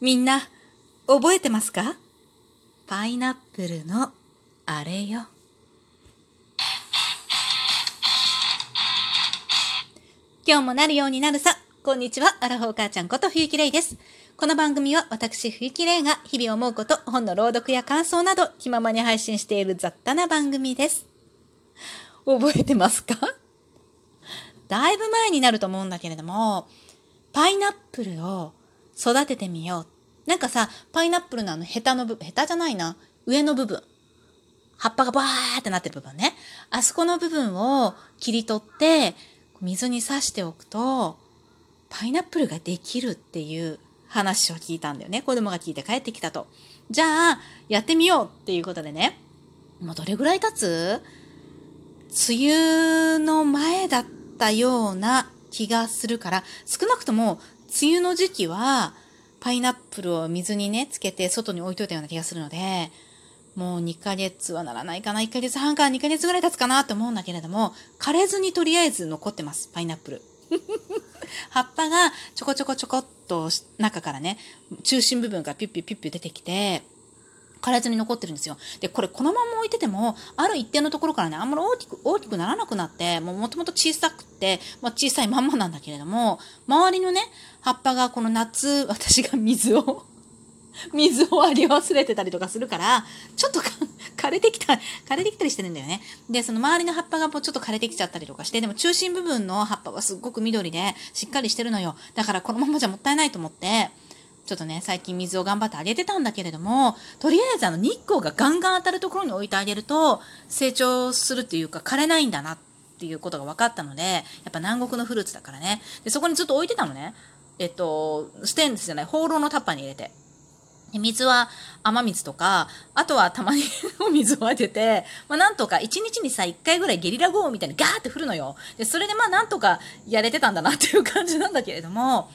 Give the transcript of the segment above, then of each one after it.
みんな、覚えてますか？パイナップルのあれよ。今日もなるようになるさ。こんにちは、アラフォー母ちゃんこと冬木玲です。この番組は私冬木玲が日々思うこと、本の朗読や感想など気ままに配信している雑多な番組です。覚えてますか？だいぶ前になると思うんだけれども、パイナップルを育ててみよう。なんかさ、パイナップルのあのヘタの部分、ヘタじゃないな、上の部分。葉っぱがバーってなってる部分ね。あそこの部分を切り取って、水に刺しておくと、パイナップルができるっていう話を聞いたんだよね。子供が聞いて帰ってきたと。じゃあ、やってみようっていうことでね。もうどれぐらい経つ？梅雨の前だったような気がするから、少なくとも梅雨の時期は、パイナップルを水にね、つけて外に置いといたような気がするので、もう2ヶ月はならないかな、1ヶ月半から2ヶ月ぐらい経つかなと思うんだけれども、枯れずにとりあえず残ってます、パイナップル。葉っぱがちょこちょこちょこっと中からね、中心部分がピュッピュッピュッピュ出てきて、枯れずに残ってるんですよ。で、これこのまま置いてても、ある一定のところからね、あんまり大きく、大きくならなくなって、もうもともと小さくって、まあ小さいまんまなんだけれども、周りのね、葉っぱがこの夏、私が水を 水をあり忘れてたりとかするから、ちょっと枯れてきた、枯れてきたりしてるんだよね。で、その周りの葉っぱがもうちょっと枯れてきちゃったりとかして、でも中心部分の葉っぱはすっごく緑でしっかりしてるのよ。だからこのままじゃもったいないと思って、ちょっとね、最近水を頑張ってあげてたんだけれども、とりあえずあの日光がガンガン当たるところに置いてあげると、成長するっていうか枯れないんだなっていうことが分かったので、やっぱ南国のフルーツだからね。で、そこにずっと置いてたのね。えっと、ステンレスじゃない、放浪のタッパーに入れて。で水は雨水とか、あとはたまにお水をあげて、まあなんとか1日にさ、1回ぐらいゲリラ豪雨みたいにガーって降るのよ。で、それでまあなんとかやれてたんだなっていう感じなんだけれども、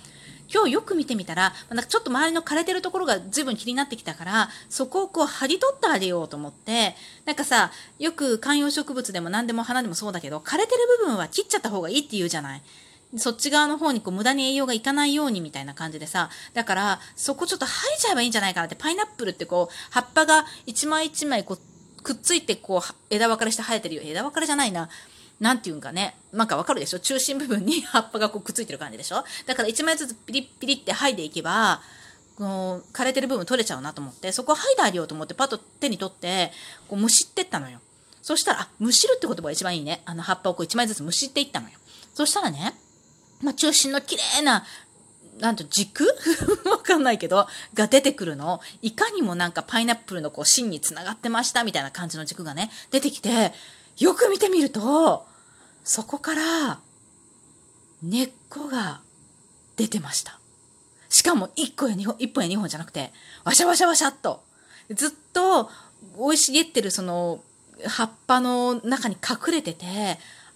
今日よく見てみたら、なんかちょっと周りの枯れてるところが随分気になってきたから、そこをこう剥ぎ取ってあげようと思って、なんかさ、よく観葉植物でも何でも花でもそうだけど、枯れてる部分は切っちゃった方がいいって言うじゃない。そっち側の方にこう無駄に栄養がいかないようにみたいな感じでさ、だからそこちょっと剥いちゃえばいいんじゃないかなって、パイナップルってこう、葉っぱが一枚一枚こう、くっついてこう、枝分かれして生えてるよ。枝分かれじゃないな。なんていうんかね。なんかわかるでしょ？中心部分に 葉っぱがこうくっついてる感じでしょ？だから一枚ずつピリッピリって剥いでいけば、この枯れてる部分取れちゃうなと思って、そこを剥いであげようと思ってパッと手に取って、こうむしってったのよ。そしたら、あ、むしるって言葉が一番いいね。あの葉っぱをこう一枚ずつむしっていったのよ。そしたらね、まあ、中心の綺麗な、なんと軸？わかんないけど、が出てくるの。いかにもなんかパイナップルのこう芯に繋がってましたみたいな感じの軸がね、出てきて、よく見てみると、そこから根っこが出てました。しかも1個や2本、1本や2本じゃなくて、わしゃわしゃわしゃっと。ずっと生い茂ってるその葉っぱの中に隠れてて、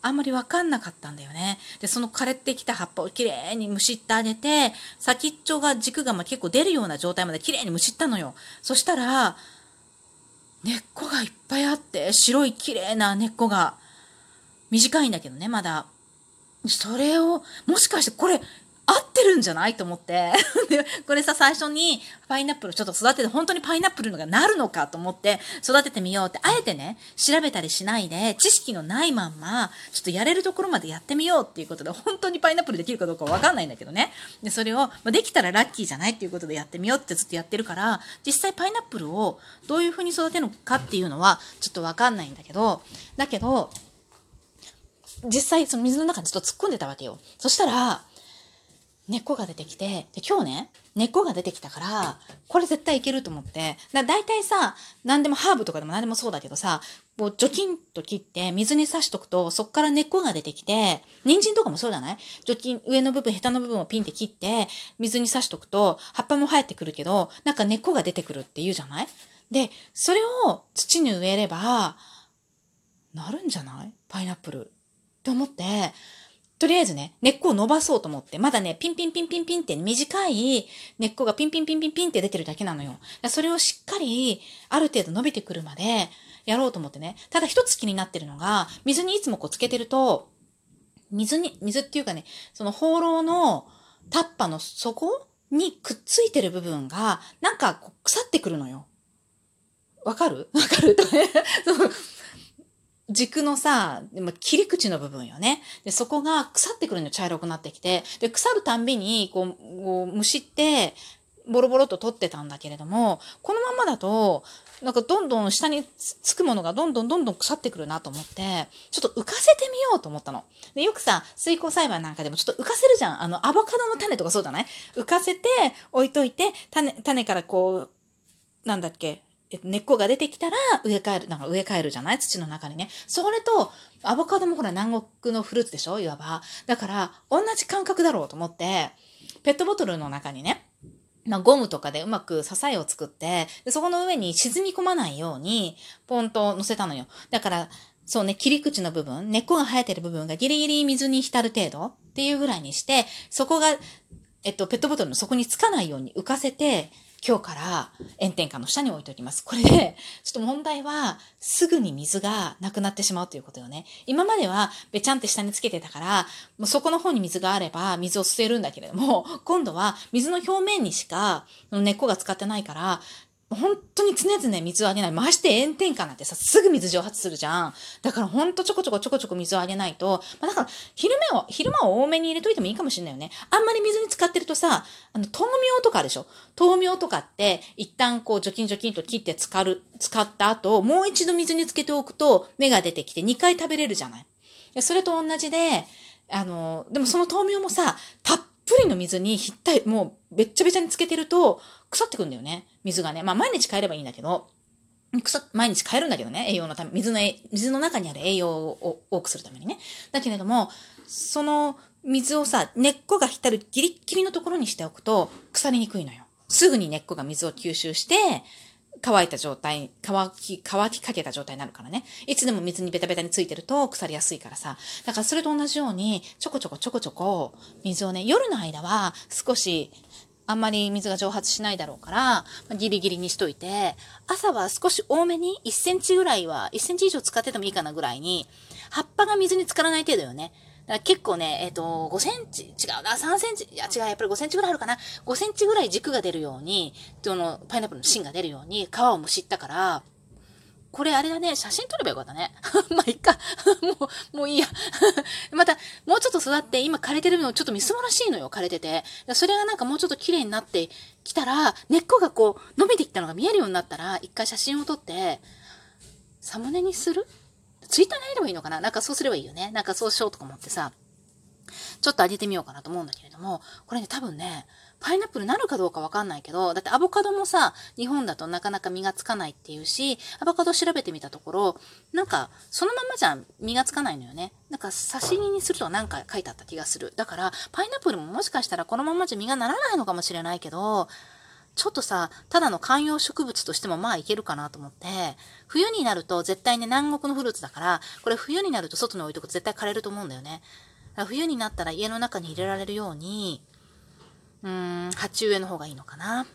あんまりわかんなかったんだよね。で、その枯れてきた葉っぱをきれいにむしってあげて、先っちょが軸がま結構出るような状態まできれいにむしったのよ。そしたら、根っこがいっぱいあって、白いきれいな根っこが、短いんだけどね、まだ。それを、もしかしてこれ、合ってるんじゃない？と思って。で、これさ、最初にパイナップルちょっと育てて、本当にパイナップルのがなるのか？と思って育ててみようって、あえてね、調べたりしないで、知識のないまんま、ちょっとやれるところまでやってみようっていうことで、本当にパイナップルできるかどうかわかんないんだけどね。で、それを、まあ、できたらラッキーじゃないっていうことでやってみようってずっとやってるから、実際パイナップルをどういう風に育てるのかっていうのは、ちょっとわかんないんだけど、だけど、実際その水の中にちょっと突っ込んでたわけよ。そしたら、根っこが出てきて、で、今日ね、根っこが出てきたから、これ絶対いけると思って。だ大体さ、何でもハーブとかでも何でもそうだけどさ、こう、除菌と切って水に刺しとくと、そっから根っこが出てきて、人参とかもそうじゃない？除菌、上の部分、ヘタの部分をピンって切って、水に刺しとくと、葉っぱも生えてくるけど、なんか根っこが出てくるって言うじゃない？で、それを土に植えれば、なるんじゃない？パイナップル。って思って、とりあえずね、根っこを伸ばそうと思って、まだね、ピンピンピンピンピンって短い根っこがピンピンピンピンピンって出てるだけなのよ。それをしっかり、ある程度伸びてくるまでやろうと思ってね。ただ一つ気になってるのが、水にいつもこうつけてると、水に、水っていうかね、その放浪のタッパの底にくっついてる部分が、なんか腐ってくるのよ。わかる？わかる？とかね軸のさ、切り口の部分よね。で、そこが腐ってくるの茶色くなってきて、で、腐るたんびに、こう、こう虫って、ボロボロと取ってたんだけれども、このままだと、なんかどんどん下につくものがどんどんどんどん腐ってくるなと思って、ちょっと浮かせてみようと思ったの。で、よくさ、水耕栽培なんかでもちょっと浮かせるじゃん。あの、アボカドの種とかそうじゃない？浮かせて置いといて、種、種からこう、なんだっけ、根っこが出てきたら植え替える、なんか植え替えるじゃない？土の中にね。それと、アボカドもほら南国のフルーツでしょ？いわば。だから、同じ感覚だろうと思って、ペットボトルの中にね、まあ、ゴムとかでうまく支えを作って、でそこの上に沈み込まないように、ポンと乗せたのよ。だから、そうね、切り口の部分、根っこが生えてる部分がギリギリ水に浸る程度っていうぐらいにして、そこが、えっと、ペットボトルの底につかないように浮かせて、今日から炎天下の下に置いておきます。これで、ちょっと問題は、すぐに水がなくなってしまうということよね。今までは、べちゃんって下につけてたから、もうそこの方に水があれば、水を吸えるんだけれども、今度は、水の表面にしか、根っこが使ってないから、本当に常々水をあげない。まして炎天下なんてさ、すぐ水蒸発するじゃん。だからほんとちょこちょこちょこちょこ水をあげないと、まあ、だから昼間を、昼間を多めに入れといてもいいかもしれないよね。あんまり水に浸かってるとさ、あの、豆苗とかでしょ豆苗とかって、一旦こう除菌除菌と切って浸かる、使った後、もう一度水につけておくと芽が出てきて2回食べれるじゃない。それと同じで、あの、でもその豆苗もさ、たっぷりの水にひったい、もうべっちゃべちゃにつけてると、腐ってくんだよね。水がね。まあ毎日変えればいいんだけど、腐、毎日変えるんだけどね。栄養のため、水の、水の中にある栄養を多くするためにね。だけれども、その水をさ、根っこが浸るギリッギリのところにしておくと、腐りにくいのよ。すぐに根っこが水を吸収して、乾いた状態、乾き、乾きかけた状態になるからね。いつでも水にベタベタについてると腐りやすいからさ。だからそれと同じように、ちょこちょこちょこちょこ、水をね、夜の間は少しあんまり水が蒸発しないだろうから、ギリギリにしといて、朝は少し多めに1センチぐらいは、1センチ以上使っててもいいかなぐらいに、葉っぱが水に浸からない程度よね。だから結構ね、えっ、ー、と、5センチ、違うな、3センチ、いや違う、やっぱり5センチぐらいあるかな。5センチぐらい軸が出るように、その、パイナップルの芯が出るように、皮をむしったから、これあれだね、写真撮ればよかったね。まあ、いっか。もう、もういいや。また、もうちょっと育って、今枯れてるのちょっとみすぼらしいのよ、枯れてて。それがなんかもうちょっと綺麗になってきたら、根っこがこう、伸びてきたのが見えるようになったら、一回写真を撮って、サムネにするツイッターに入ればいいのかな？なんかそうすればいいよね？なんかそうしようとか思ってさ、ちょっと上げてみようかなと思うんだけれども、これね、多分ね、パイナップルなるかどうかわかんないけど、だってアボカドもさ、日本だとなかなか実がつかないっていうし、アボカド調べてみたところ、なんか、そのままじゃ実がつかないのよね。なんか、刺身にするとなんか書いてあった気がする。だから、パイナップルももしかしたらこのままじゃ実がならないのかもしれないけど、ちょっとさ、ただの観葉植物としてもまあいけるかなと思って、冬になると絶対ね、南国のフルーツだから、これ冬になると外に置いとくと絶対枯れると思うんだよね。冬になったら家の中に入れられるように、うーん、鉢植えの方がいいのかな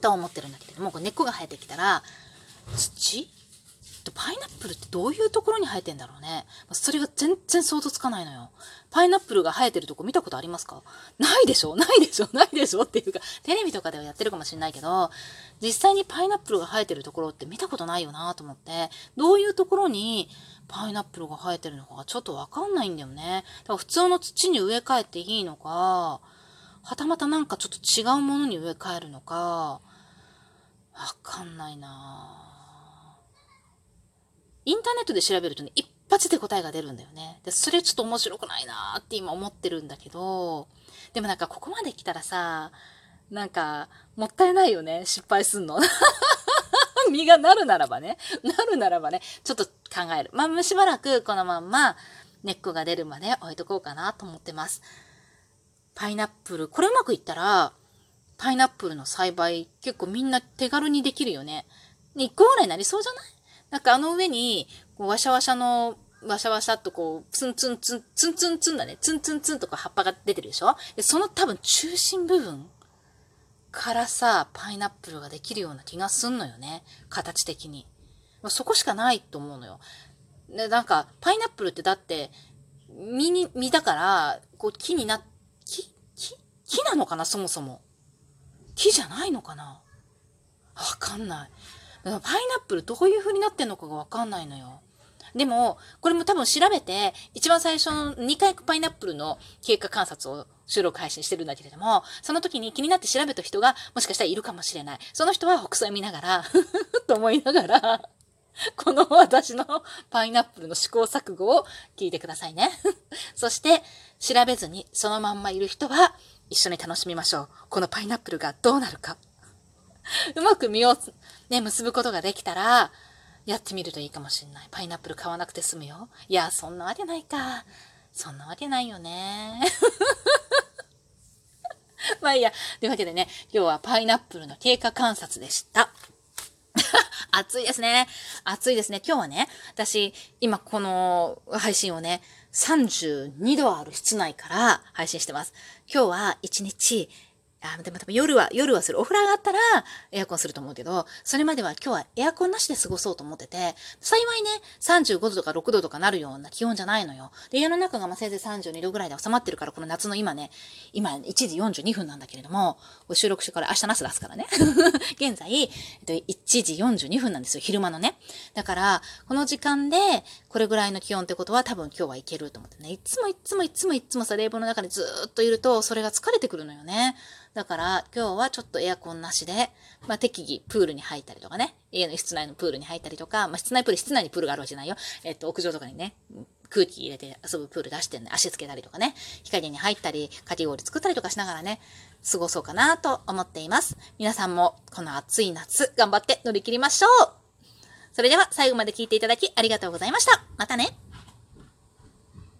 と思ってるんだけれども、これ根っこが生えてきたら、土パイナップルってどういうところに生えてんだろうね。それが全然想像つかないのよ。パイナップルが生えてるとこ見たことありますか？ないでしょ？ないでしょ？ないでしょ？っていうか、テレビとかではやってるかもしれないけど、実際にパイナップルが生えてるところって見たことないよなと思って、どういうところにパイナップルが生えてるのかがちょっとわかんないんだよね。だから普通の土に植え替えていいのか、はたまたなんかちょっと違うものに植え替えるのか、わかんないなぁインターネットで調べるとね、一発で答えが出るんだよね。で、それちょっと面白くないなーって今思ってるんだけど、でもなんかここまで来たらさ、なんか、もったいないよね、失敗すんの。実がなるならばね、なるならばね、ちょっと考える。まあ、しばらくこのまんま根っこが出るまで置いとこうかなと思ってます。パイナップル、これうまくいったら、パイナップルの栽培結構みんな手軽にできるよね。ね、1個ぐらいになりそうじゃない？なんかあの上に、こうワシャワシャの、ワシャワシャっとこう、ツンツンツン、ツンツンツンだね。ツンツンツンとか葉っぱが出てるでしょ？で、その多分中心部分からさ、パイナップルができるような気がすんのよね。形的に。そこしかないと思うのよ。で、なんか、パイナップルってだって、実に、実だから、こう木にな木？木？木なのかな？そもそも。木じゃないのかな？わかんない。パイナップルどういう風になってんのかがわかんないのよ。でも、これも多分調べて、一番最初の2回パイナップルの経過観察を収録配信してるんだけれども、その時に気になって調べた人がもしかしたらいるかもしれない。その人は北斎見ながら、ふ ふと思いながら、この私のパイナップルの試行錯誤を聞いてくださいね。そして、調べずにそのまんまいる人は一緒に楽しみましょう。このパイナップルがどうなるか。うまく実をね、結ぶことができたら、やってみるといいかもしんない。パイナップル買わなくて済むよ。いや、そんなわけないか。そんなわけないよね。まあいいや。というわけでね、今日はパイナップルの経過観察でした。暑いですね。暑いですね。今日はね、私、今この配信をね、32度ある室内から配信してます。今日は一日、あ、でも多分夜は、夜はする。お風呂上がったらエアコンすると思うけど、それまでは今日はエアコンなしで過ごそうと思ってて、幸いね、35度とか6度とかなるような気温じゃないのよ。で、家の中がまあせいぜい32度ぐらいで収まってるから、この夏の今ね、今1時42分なんだけれども、収録してから明日なす出すからね。現在、えっと、1時42分なんですよ、昼間のね。だから、この時間で、これぐらいの気温ってことは多分今日はいけると思ってね。いつもいつもいつもいつもさ、冷房の中でずっといると、それが疲れてくるのよね。だから今日はちょっとエアコンなしで、まあ、適宜プールに入ったりとかね、家の室内のプールに入ったりとか、まあ、室内プール、室内にプールがあるわけじゃないよ。えっと、屋上とかにね、空気入れて遊ぶプール出してね、足つけたりとかね、日陰に入ったり、かき氷作ったりとかしながらね、過ごそうかなと思っています。皆さんもこの暑い夏、頑張って乗り切りましょうそれでは最後まで聞いていただきありがとうございました。またね